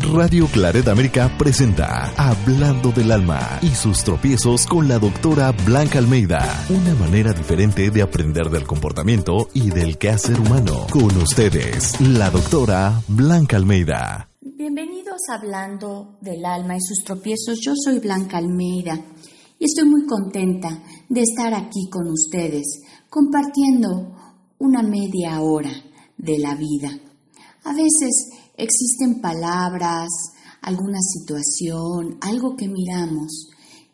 Radio Claret América presenta Hablando del Alma y sus tropiezos con la doctora Blanca Almeida. Una manera diferente de aprender del comportamiento y del quehacer humano. Con ustedes, la doctora Blanca Almeida. Bienvenidos a Hablando del Alma y sus tropiezos. Yo soy Blanca Almeida y estoy muy contenta de estar aquí con ustedes compartiendo una media hora de la vida. A veces existen palabras, alguna situación, algo que miramos,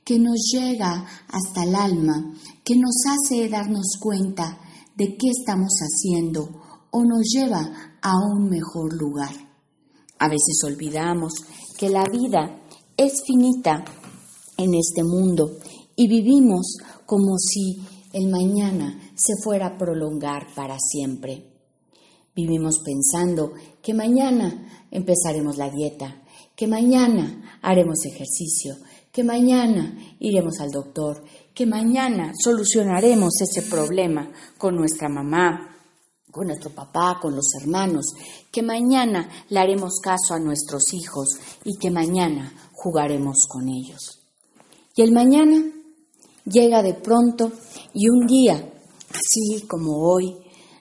que nos llega hasta el alma, que nos hace darnos cuenta de qué estamos haciendo o nos lleva a un mejor lugar. A veces olvidamos que la vida es finita en este mundo y vivimos como si el mañana se fuera a prolongar para siempre. Vivimos pensando que mañana empezaremos la dieta, que mañana haremos ejercicio, que mañana iremos al doctor, que mañana solucionaremos ese problema con nuestra mamá, con nuestro papá, con los hermanos, que mañana le haremos caso a nuestros hijos y que mañana jugaremos con ellos. Y el mañana llega de pronto y un día, así como hoy,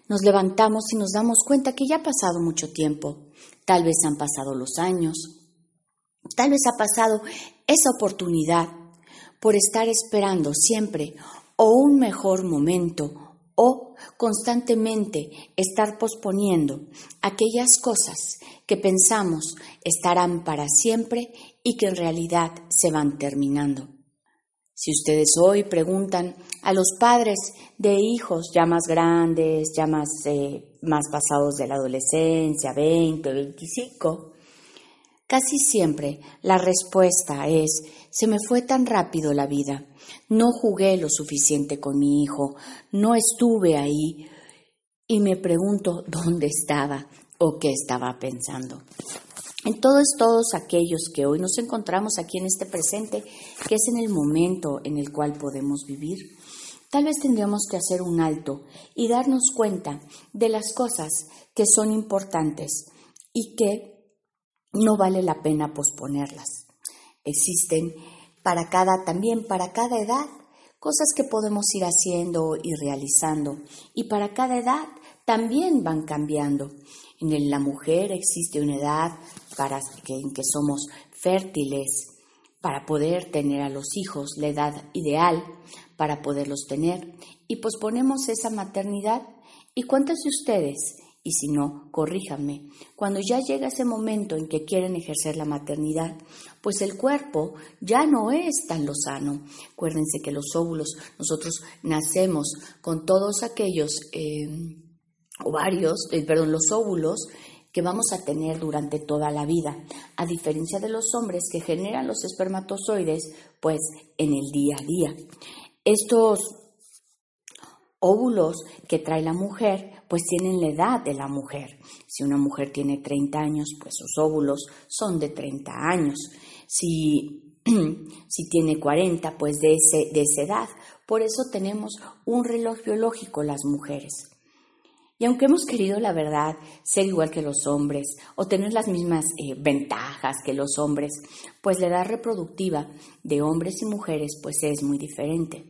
nos levantamos y nos damos cuenta que ya ha pasado mucho tiempo. Tal vez han pasado los años. Tal vez ha pasado esa oportunidad por estar esperando siempre o un mejor momento o constantemente estar posponiendo aquellas cosas que pensamos estarán para siempre y que en realidad se van terminando. Si ustedes hoy preguntan a los padres de hijos ya más grandes, ya más, eh, más pasados de la adolescencia, 20, 25, casi siempre la respuesta es, se me fue tan rápido la vida, no jugué lo suficiente con mi hijo, no estuve ahí y me pregunto dónde estaba o qué estaba pensando. En todos, todos aquellos que hoy nos encontramos aquí en este presente, que es en el momento en el cual podemos vivir, Tal vez tendríamos que hacer un alto y darnos cuenta de las cosas que son importantes y que no vale la pena posponerlas. Existen para cada, también para cada edad, cosas que podemos ir haciendo y realizando. Y para cada edad también van cambiando. En la mujer existe una edad para que, en que somos fértiles para poder tener a los hijos, la edad ideal para poderlos tener y posponemos esa maternidad. ¿Y cuántos de ustedes? Y si no, corríjanme. Cuando ya llega ese momento en que quieren ejercer la maternidad, pues el cuerpo ya no es tan lozano. Acuérdense que los óvulos, nosotros nacemos con todos aquellos eh, ovarios, eh, perdón, los óvulos que vamos a tener durante toda la vida, a diferencia de los hombres que generan los espermatozoides, pues en el día a día. Estos óvulos que trae la mujer, pues tienen la edad de la mujer. Si una mujer tiene 30 años, pues sus óvulos son de 30 años. Si, si tiene 40, pues de, ese, de esa edad. Por eso tenemos un reloj biológico las mujeres. Y aunque hemos querido, la verdad, ser igual que los hombres o tener las mismas eh, ventajas que los hombres, pues la edad reproductiva de hombres y mujeres pues es muy diferente.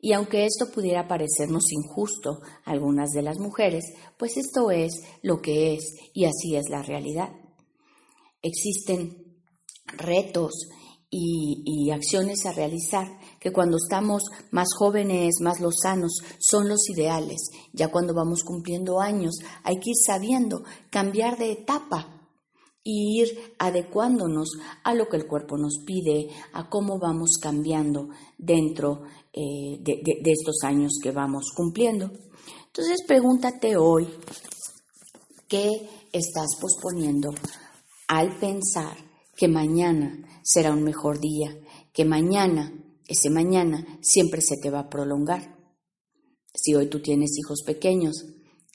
Y aunque esto pudiera parecernos injusto a algunas de las mujeres, pues esto es lo que es y así es la realidad. Existen retos y, acciones a realizar que cuando estamos más jóvenes, más lozanos, son los ideales. Ya cuando vamos cumpliendo años hay que ir sabiendo cambiar de etapa y ir adecuándonos a lo que el cuerpo nos pide, a cómo vamos cambiando dentro eh, de, de estos años que vamos cumpliendo. Entonces pregúntate hoy, ¿qué estás posponiendo al pensar que mañana será un mejor día, que mañana, ese mañana, siempre se te va a prolongar. Si hoy tú tienes hijos pequeños,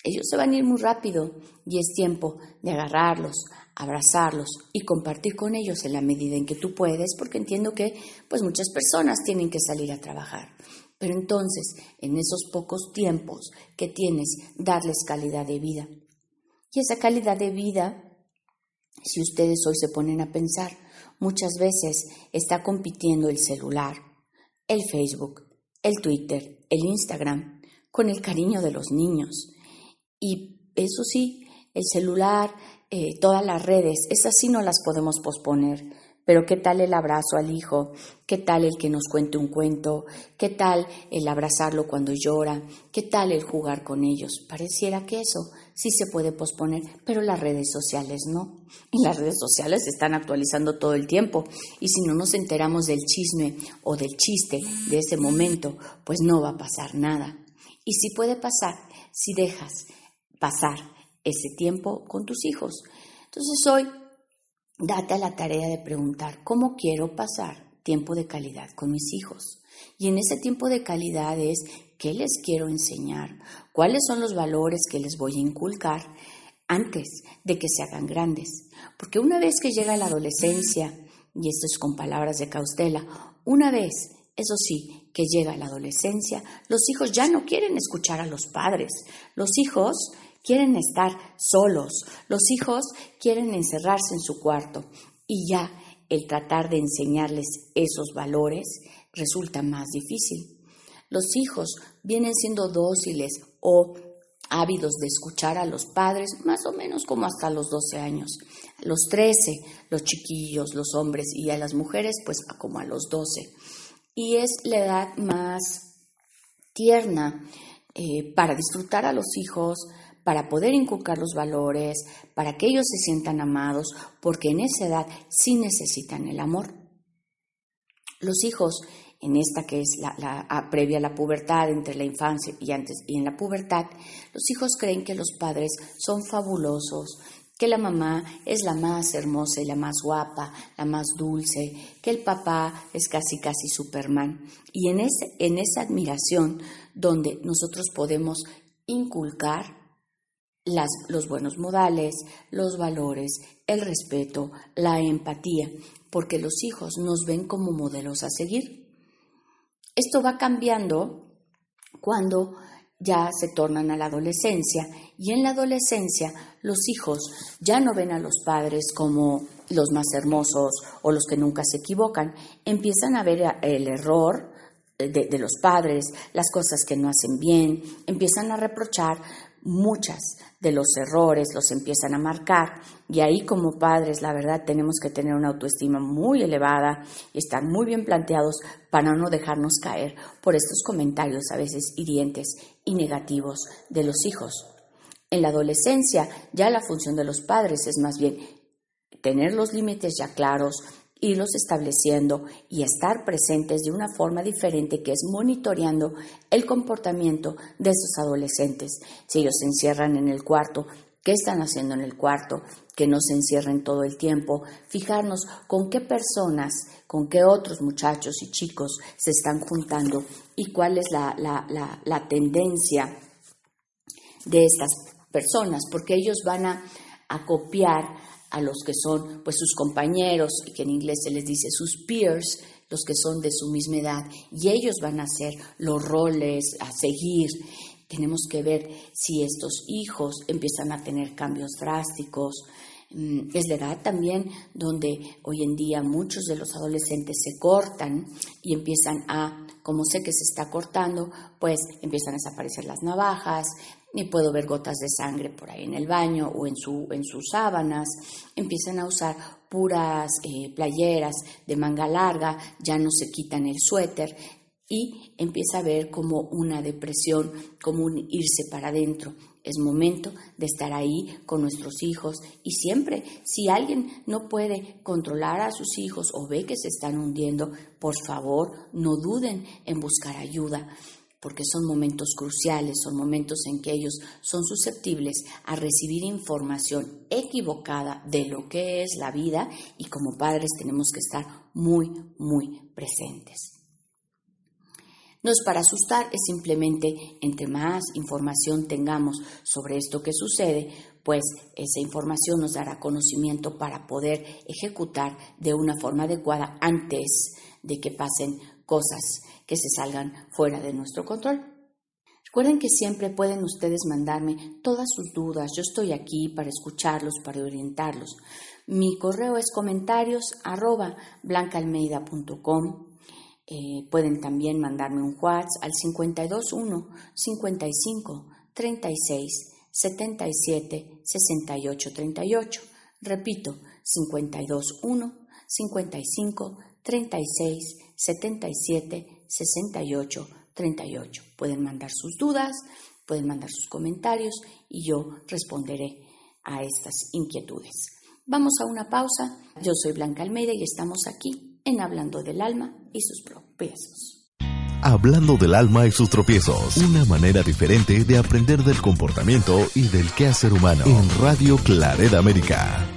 ellos se van a ir muy rápido y es tiempo de agarrarlos, abrazarlos y compartir con ellos en la medida en que tú puedes, porque entiendo que pues muchas personas tienen que salir a trabajar. Pero entonces, en esos pocos tiempos que tienes, darles calidad de vida. Y esa calidad de vida Si ustedes hoy se ponen a pensar, muchas veces está compitiendo el celular, el Facebook, el Twitter, el Instagram, con el cariño de los niños. Y eso sí, el celular, eh, todas las redes, esas sí no las podemos posponer. Pero ¿qué tal el abrazo al hijo? ¿Qué tal el que nos cuente un cuento? ¿Qué tal el abrazarlo cuando llora? ¿Qué tal el jugar con ellos? Pareciera que eso sí se puede posponer, pero las redes sociales no. Y las redes sociales se están actualizando todo el tiempo. Y si no nos enteramos del chisme o del chiste de ese momento, pues no va a pasar nada. Y si puede pasar, si dejas pasar ese tiempo con tus hijos. Entonces hoy date a la tarea de preguntar cómo quiero pasar tiempo de calidad con mis hijos. Y en ese tiempo de calidad es qué les quiero enseñar, cuáles son los valores que les voy a inculcar antes de que se hagan grandes. Porque una vez que llega la adolescencia, y esto es con palabras de Caustela, una vez, eso sí, que llega la adolescencia, los hijos ya no quieren escuchar a los padres. Los hijos quieren estar solos, los hijos quieren encerrarse en su cuarto y ya el tratar de enseñarles esos valores resulta más difícil. Los hijos vienen siendo dóciles o ávidos de escuchar a los padres más o menos como hasta los 12 años. Los 13, los chiquillos, los hombres y a las mujeres pues como a los 12. Y es la edad más tierna eh, para disfrutar a los hijos, para poder inculcar los valores, para que ellos se sientan amados, porque en esa edad sí necesitan el amor. Los hijos, en esta que es la, previa a la pubertad, entre la infancia y antes y en la pubertad, los hijos creen que los padres son fabulosos, que la mamá es la más hermosa y la más guapa, la más dulce, que el papá es casi casi Superman. Y en, ese, en esa admiración donde nosotros podemos inculcar los buenos modales, los valores, el respeto, la empatía, porque los hijos nos ven como modelos a seguir. Esto va cambiando cuando ya se tornan a la adolescencia. Y en la adolescencia los hijos ya no ven a los padres como los más hermosos o los que nunca se equivocan, empiezan a ver el error de, de los padres, las cosas que no hacen bien, empiezan a reprochar muchas de los errores los empiezan a marcar y ahí como padres la verdad tenemos que tener una autoestima muy elevada y estar muy bien planteados para no dejarnos caer por estos comentarios a veces hirientes y negativos de los hijos. En la adolescencia ya la función de los padres es más bien tener los límites ya claros, irlos estableciendo y estar presentes de una forma diferente que es monitoreando el comportamiento de esos adolescentes. Si ellos se encierran en el cuarto, qué están haciendo en el cuarto, que no se encierren todo el tiempo, fijarnos con qué personas, con qué otros muchachos y chicos se están juntando y cuál es la, la tendencia de estas personas, porque ellos van a, a copiar a los que son pues sus compañeros, y que en inglés se les dice sus peers, los que son de su misma edad, y ellos van a hacer los roles a seguir. Tenemos que ver si estos hijos empiezan a tener cambios drásticos. Mm, es la edad también donde hoy en día muchos de los adolescentes se cortan y empiezan a, como sé que se está cortando, pues empiezan a desaparecer las navajas, y puedo ver gotas de sangre por ahí en el baño o en, su, en sus sábanas, empiezan a usar puras eh, playeras de manga larga, ya no se quitan el suéter y empieza a ver como una depresión, como un irse para adentro. Es momento de estar ahí con nuestros hijos y siempre, si alguien no puede controlar a sus hijos o ve que se están hundiendo, por favor, no duden en buscar ayuda porque son momentos cruciales, son momentos en que ellos son susceptibles a recibir información equivocada de lo que es la vida y como padres tenemos que estar muy, muy presentes. No es para asustar, es simplemente entre más información tengamos sobre esto que sucede, pues esa información nos dará conocimiento para poder ejecutar de una forma adecuada antes de que pasen cosas que se salgan fuera de nuestro control. Recuerden que siempre pueden ustedes mandarme todas sus dudas. Yo estoy aquí para escucharlos, para orientarlos. Mi correo es comentarios arroba blancaalmeida.com. Eh, pueden también mandarme un WhatsApp al 521 55 36 77 68 38. Repito, 521 55 36 77 68 38. Pueden mandar sus dudas, pueden mandar sus comentarios y yo responderé a estas inquietudes. Vamos a una pausa. Yo soy Blanca Almeida y estamos aquí en Hablando del Alma y sus tropiezos. Hablando del alma y sus tropiezos. Una manera diferente de aprender del comportamiento y del quehacer humano. En Radio Claret América.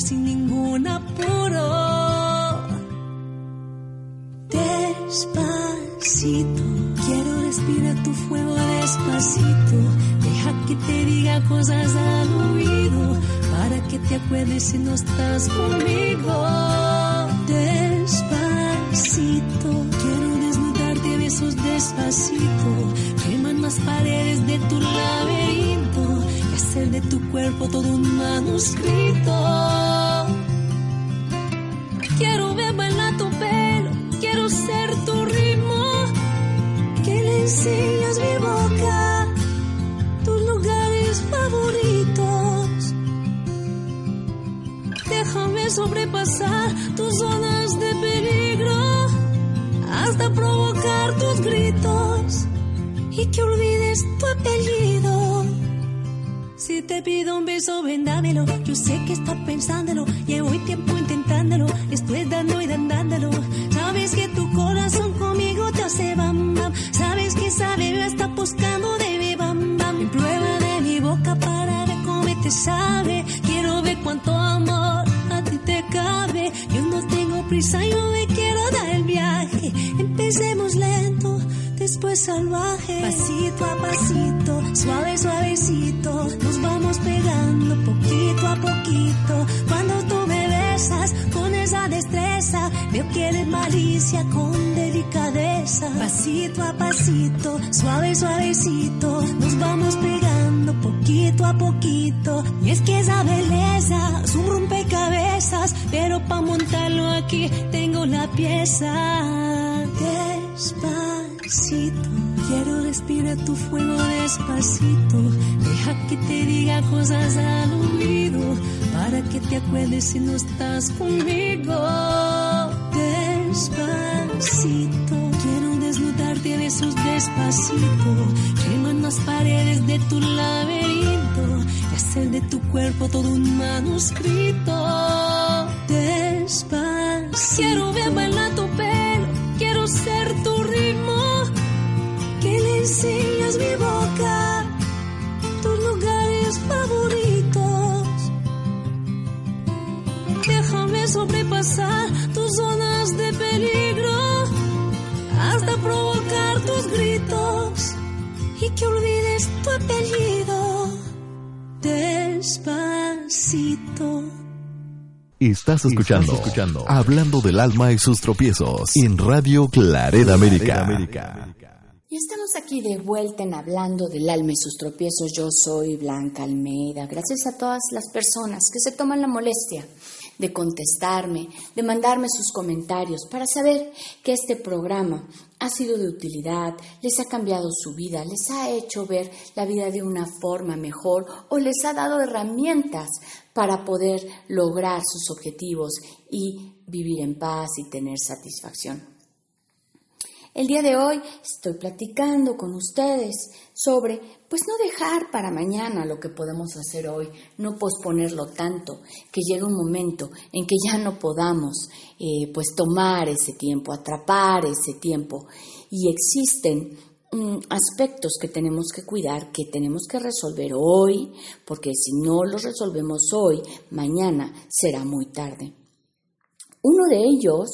sin ningún apuro. Despacito, quiero respirar tu fuego despacito. Deja que te diga cosas al oído para que te acuerdes si no estás conmigo. Despacito, quiero desnudarte besos despacito. Queman las paredes de tu laberinto hacer de tu cuerpo todo un manuscrito. Que olvides tu apellido. Si te pido un beso, vendámelo. Yo sé que estás pensándolo. Llevo tiempo intentándolo. Estoy dando y dándolo. Con delicadeza. Pasito a pasito, suave, suavecito, nos vamos pegando poquito a poquito. Y es que esa belleza es un rompecabezas, pero para montarlo aquí tengo la pieza. Despacio Quiero respirar tu fuego despacito. Deja que te diga cosas al oído. Para que te acuerdes si no estás conmigo. Quiero desnudarte besos despacito. Queman las paredes de tu laberinto. Y hacer de tu cuerpo todo un manuscrito. Despacito. Quiero ver bailar tu pelo. Quiero ser tu ritmo enseñas mi boca, tus lugares favoritos. Déjame sobrepasar tus zonas de peligro hasta provocar tus gritos y que olvides tu apellido despacito. Estás escuchando, escuchando, Hablando del alma y sus tropiezos en Radio Claret América. América. Y estamos aquí de vuelta en Hablando del alma y sus tropiezos. Yo soy Blanca Almeida. Gracias a todas las personas que se toman la molestia de contestarme, de mandarme sus comentarios para saber que este programa ha sido de utilidad, les ha cambiado su vida, les ha hecho ver la vida de una forma mejor o les ha dado herramientas para poder lograr sus objetivos y vivir en paz y tener satisfacción. El día de hoy estoy platicando con ustedes sobre, pues no dejar para mañana lo que podemos hacer hoy, no posponerlo tanto, que llegue un momento en que ya no podamos, eh, pues tomar ese tiempo, atrapar ese tiempo. Y existen mm, aspectos que tenemos que cuidar, que tenemos que resolver hoy, porque si no los resolvemos hoy, mañana será muy tarde. Uno de ellos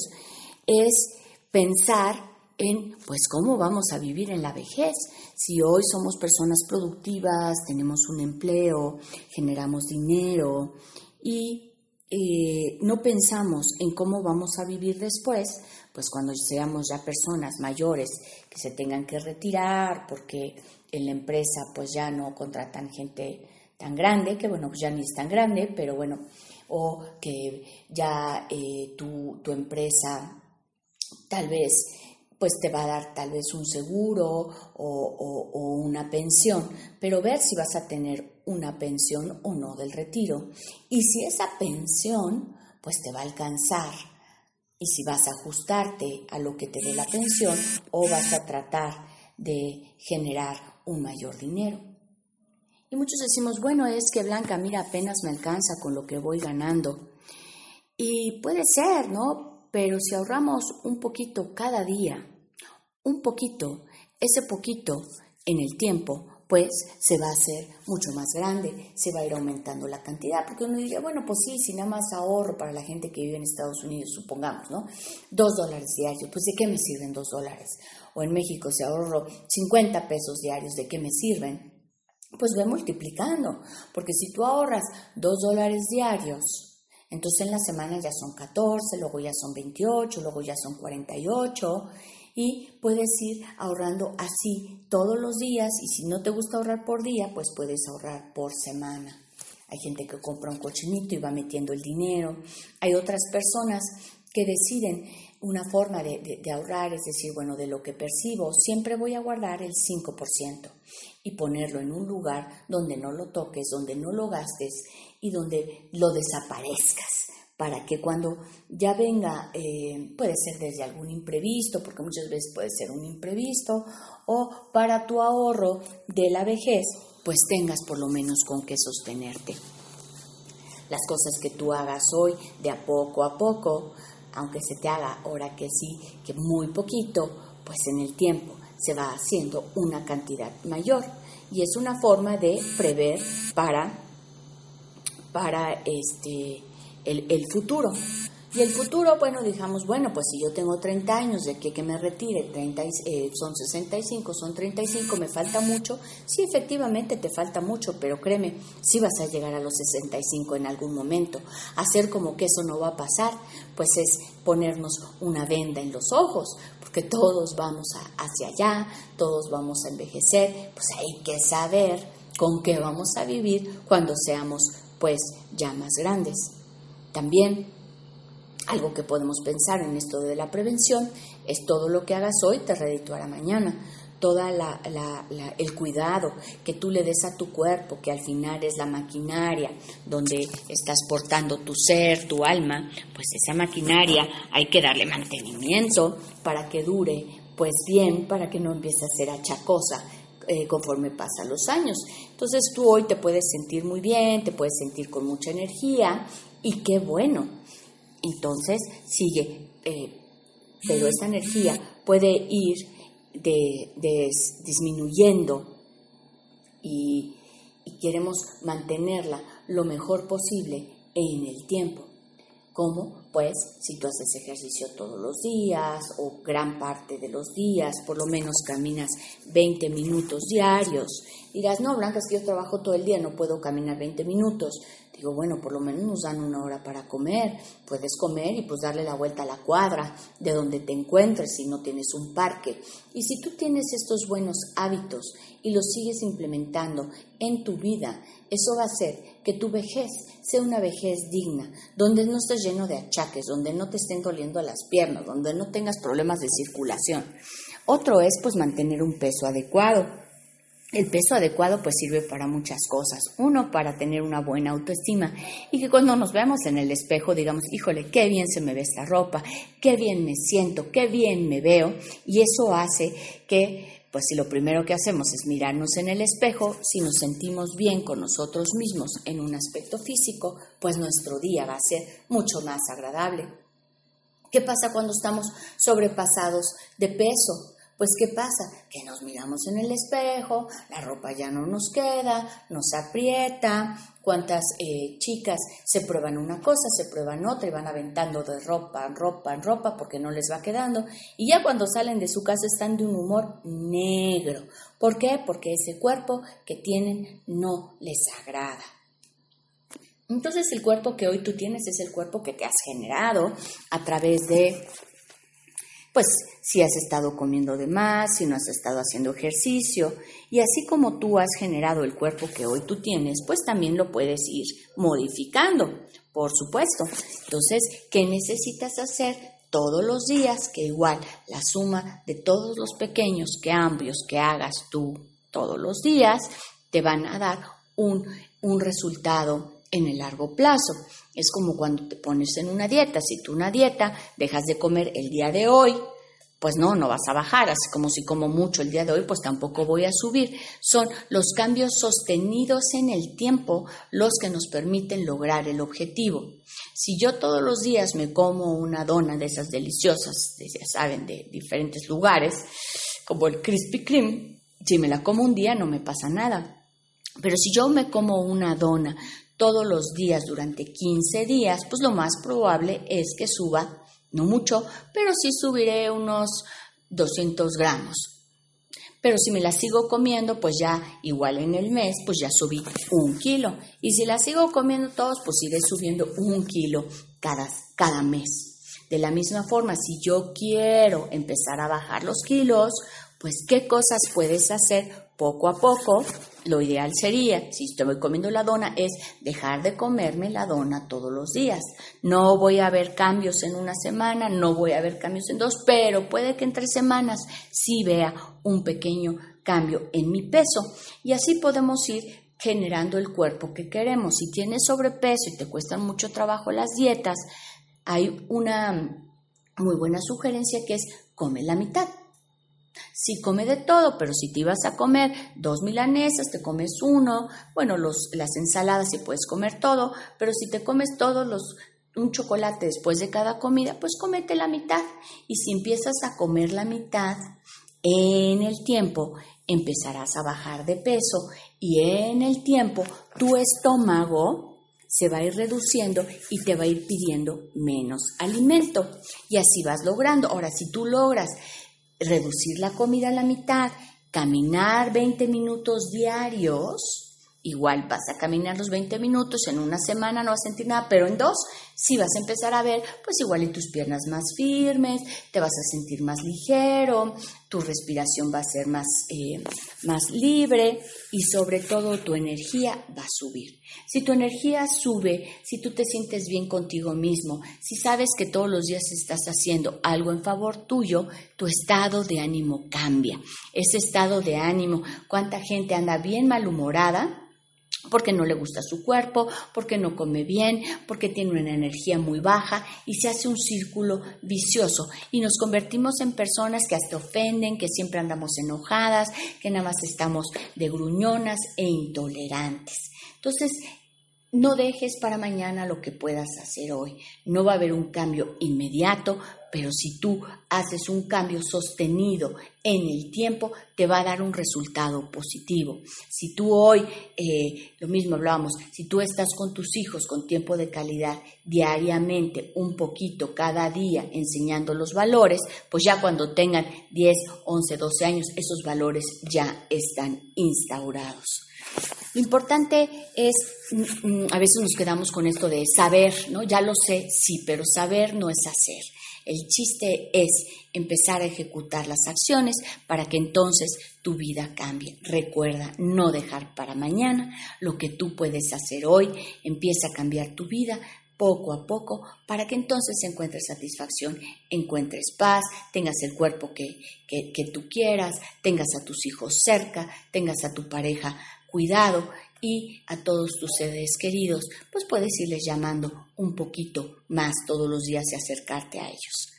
es pensar en pues cómo vamos a vivir en la vejez. Si hoy somos personas productivas, tenemos un empleo, generamos dinero y eh, no pensamos en cómo vamos a vivir después, pues cuando seamos ya personas mayores que se tengan que retirar porque en la empresa pues ya no contratan gente tan grande, que bueno, pues ya ni es tan grande, pero bueno, o que ya eh, tu, tu empresa tal vez pues te va a dar tal vez un seguro o, una pensión, pero ver si vas a tener una pensión o no del retiro. Y si esa pensión pues te va a alcanzar y si vas a ajustarte a lo que te dé la pensión o vas a tratar de generar un mayor dinero. Y muchos decimos, bueno, es que Blanca, mira, apenas me alcanza con lo que voy ganando. Y puede ser, ¿no? Pero si ahorramos un poquito cada día, un poquito, ese poquito en el tiempo, pues se va a hacer mucho más grande, se va a ir aumentando la cantidad, porque uno diría, bueno, pues sí, si nada más ahorro para la gente que vive en Estados Unidos, supongamos, ¿no? Dos dólares diarios, pues ¿de qué me sirven dos dólares? O en México, si ahorro 50 pesos diarios, ¿de qué me sirven? Pues ve multiplicando, porque si tú ahorras dos dólares diarios, entonces en la semana ya son 14, luego ya son 28, luego ya son 48 y puedes ir ahorrando así todos los días y si no te gusta ahorrar por día, pues puedes ahorrar por semana. Hay gente que compra un cochinito y va metiendo el dinero. Hay otras personas que deciden una forma de, de, ahorrar, es decir, bueno, de lo que percibo, siempre voy a guardar el 5% y ponerlo en un lugar donde no lo toques, donde no lo gastes y donde lo desaparezcas para que cuando ya venga, eh, puede ser desde algún imprevisto, porque muchas veces puede ser un imprevisto, o para tu ahorro de la vejez, pues tengas por lo menos con qué sostenerte. Las cosas que tú hagas hoy, de a poco a poco, aunque se te haga ahora que sí, que muy poquito, pues en el tiempo se va haciendo una cantidad mayor. Y es una forma de prever para para este, el, futuro. Y el futuro, bueno, digamos, bueno, pues si yo tengo 30 años de que, que me retire, 30, eh, son 65, son 35, me falta mucho. Sí, efectivamente te falta mucho, pero créeme, sí vas a llegar a los 65 en algún momento. Hacer como que eso no va a pasar, pues es ponernos una venda en los ojos, porque todos vamos hacia allá, todos vamos a envejecer, pues hay que saber con qué vamos a vivir cuando seamos pues ya más grandes. También algo que podemos pensar en esto de la prevención es todo lo que hagas hoy te redituará mañana. Toda la, el cuidado que tú le des a tu cuerpo, que al final es la maquinaria donde estás portando tu ser, tu alma, pues esa maquinaria hay que darle mantenimiento para que dure pues bien, para que no empiece a ser achacosa eh, conforme pasan los años. Entonces tú hoy te puedes sentir muy bien, te puedes sentir con mucha energía y qué bueno. Entonces sigue, eh, pero esa energía puede ir de, disminuyendo y, y queremos mantenerla lo mejor posible en el tiempo. ¿Cómo? Pues si tú haces ejercicio todos los días o gran parte de los días, por lo menos caminas 20 minutos diarios. Dirás, no, Blanca, es que yo trabajo todo el día, no puedo caminar 20 minutos. Digo, bueno, por lo menos nos dan una hora para comer. Puedes comer y pues darle la vuelta a la cuadra de donde te encuentres si no tienes un parque. Y si tú tienes estos buenos hábitos y los sigues implementando en tu vida, eso va a hacer que tu vejez sea una vejez digna, donde no estés lleno de achaques, donde no te estén doliendo las piernas, donde no tengas problemas de circulación. Otro es pues mantener un peso adecuado. el peso adecuado pues sirve para muchas cosas. Uno, para tener una buena autoestima y que cuando nos veamos en el espejo digamos, híjole, qué bien se me ve esta ropa, qué bien me siento, qué bien me veo. Y eso hace que, pues si lo primero que hacemos es mirarnos en el espejo, si nos sentimos bien con nosotros mismos en un aspecto físico, pues nuestro día va a ser mucho más agradable. ¿Qué pasa cuando estamos sobrepasados de peso? Pues ¿qué pasa? Que nos miramos en el espejo, la ropa ya no nos queda, nos aprieta. ¿Cuántas eh, chicas se prueban una cosa, se prueban otra y van aventando de ropa en ropa en ropa porque no les va quedando? Y ya cuando salen de su casa están de un humor negro. ¿Por qué? Porque ese cuerpo que tienen no les agrada. Entonces el cuerpo que hoy tú tienes es el cuerpo que te has generado a través de pues si has estado comiendo de más, si no has estado haciendo ejercicio, y así como tú has generado el cuerpo que hoy tú tienes, pues también lo puedes ir modificando, por supuesto. Entonces, ¿qué necesitas hacer? Todos los días, que igual la suma de todos los pequeños cambios que hagas tú todos los días, te van a dar un, un resultado en el largo plazo. Es como cuando te pones en una dieta. Si tú una dieta dejas de comer el día de hoy, pues no, no vas a bajar, así como si como mucho el día de hoy, pues tampoco voy a subir. Son los cambios sostenidos en el tiempo los que nos permiten lograr el objetivo. Si yo todos los días me como una dona de esas deliciosas, ya saben, de diferentes lugares, como el Krispy Kreme, si me la como un día no me pasa nada. Pero si yo me como una dona todos los días durante 15 días, pues lo más probable es que suba, no mucho, pero sí subiré unos 200 gramos. Pero si me la sigo comiendo, pues ya igual en el mes, pues ya subí un kilo. Y si la sigo comiendo todos, pues iré subiendo un kilo cada, cada mes. De la misma forma, si yo quiero empezar a bajar los kilos, pues qué cosas puedes hacer poco a poco, lo ideal sería, si estoy comiendo la dona, es dejar de comerme la dona todos los días. No voy a ver cambios en una semana, no voy a ver cambios en dos, pero puede que en tres semanas sí vea un pequeño cambio en mi peso. Y así podemos ir generando el cuerpo que queremos. Si tienes sobrepeso y te cuestan mucho trabajo las dietas, hay una muy buena sugerencia que es come la mitad. Si come de todo, pero si te ibas a comer dos milanesas, te comes uno, bueno, los, las ensaladas si puedes comer todo, pero si te comes todos los un chocolate después de cada comida, pues comete la mitad. Y si empiezas a comer la mitad, en el tiempo empezarás a bajar de peso y en el tiempo tu estómago se va a ir reduciendo y te va a ir pidiendo menos alimento. Y así vas logrando. Ahora, si tú logras reducir la comida a la mitad, caminar 20 minutos diarios, igual vas a caminar los 20 minutos, en una semana no vas a sentir nada, pero en dos sí vas a empezar a ver, pues igual y tus piernas más firmes, te vas a sentir más ligero, tu respiración va a ser más, eh, más libre y sobre todo tu energía va a subir. Si tu energía sube, si tú te sientes bien contigo mismo, si sabes que todos los días estás haciendo algo en favor tuyo, tu estado de ánimo cambia. Ese estado de ánimo, cuánta gente anda bien malhumorada, porque no le gusta su cuerpo, porque no come bien, porque tiene una energía muy baja y se hace un círculo vicioso y nos convertimos en personas que hasta ofenden, que siempre andamos enojadas, que nada más estamos de gruñonas e intolerantes. Entonces, no dejes para mañana lo que puedas hacer hoy. No va a haber un cambio inmediato, pero si tú haces un cambio sostenido en el tiempo, te va a dar un resultado positivo. Si tú hoy, eh, lo mismo hablábamos, si tú estás con tus hijos con tiempo de calidad diariamente, un poquito cada día, enseñando los valores, pues ya cuando tengan 10, 11, 12 años, esos valores ya están instaurados. Lo importante es, mm, mm, a veces nos quedamos con esto de saber, ¿no? Ya lo sé, sí, pero saber no es hacer. El chiste es empezar a ejecutar las acciones para que entonces tu vida cambie. Recuerda no dejar para mañana lo que tú puedes hacer hoy. Empieza a cambiar tu vida poco a poco para que entonces encuentres satisfacción, encuentres paz, tengas el cuerpo que, que, tú quieras, tengas a tus hijos cerca, tengas a tu pareja cuidado y a todos tus seres queridos, pues puedes irles llamando un poquito más todos los días y acercarte a ellos.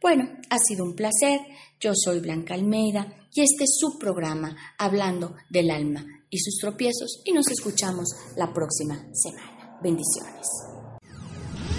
Bueno, ha sido un placer. Yo soy Blanca Almeida y este es su programa hablando del alma y sus tropiezos y nos escuchamos la próxima semana. Bendiciones.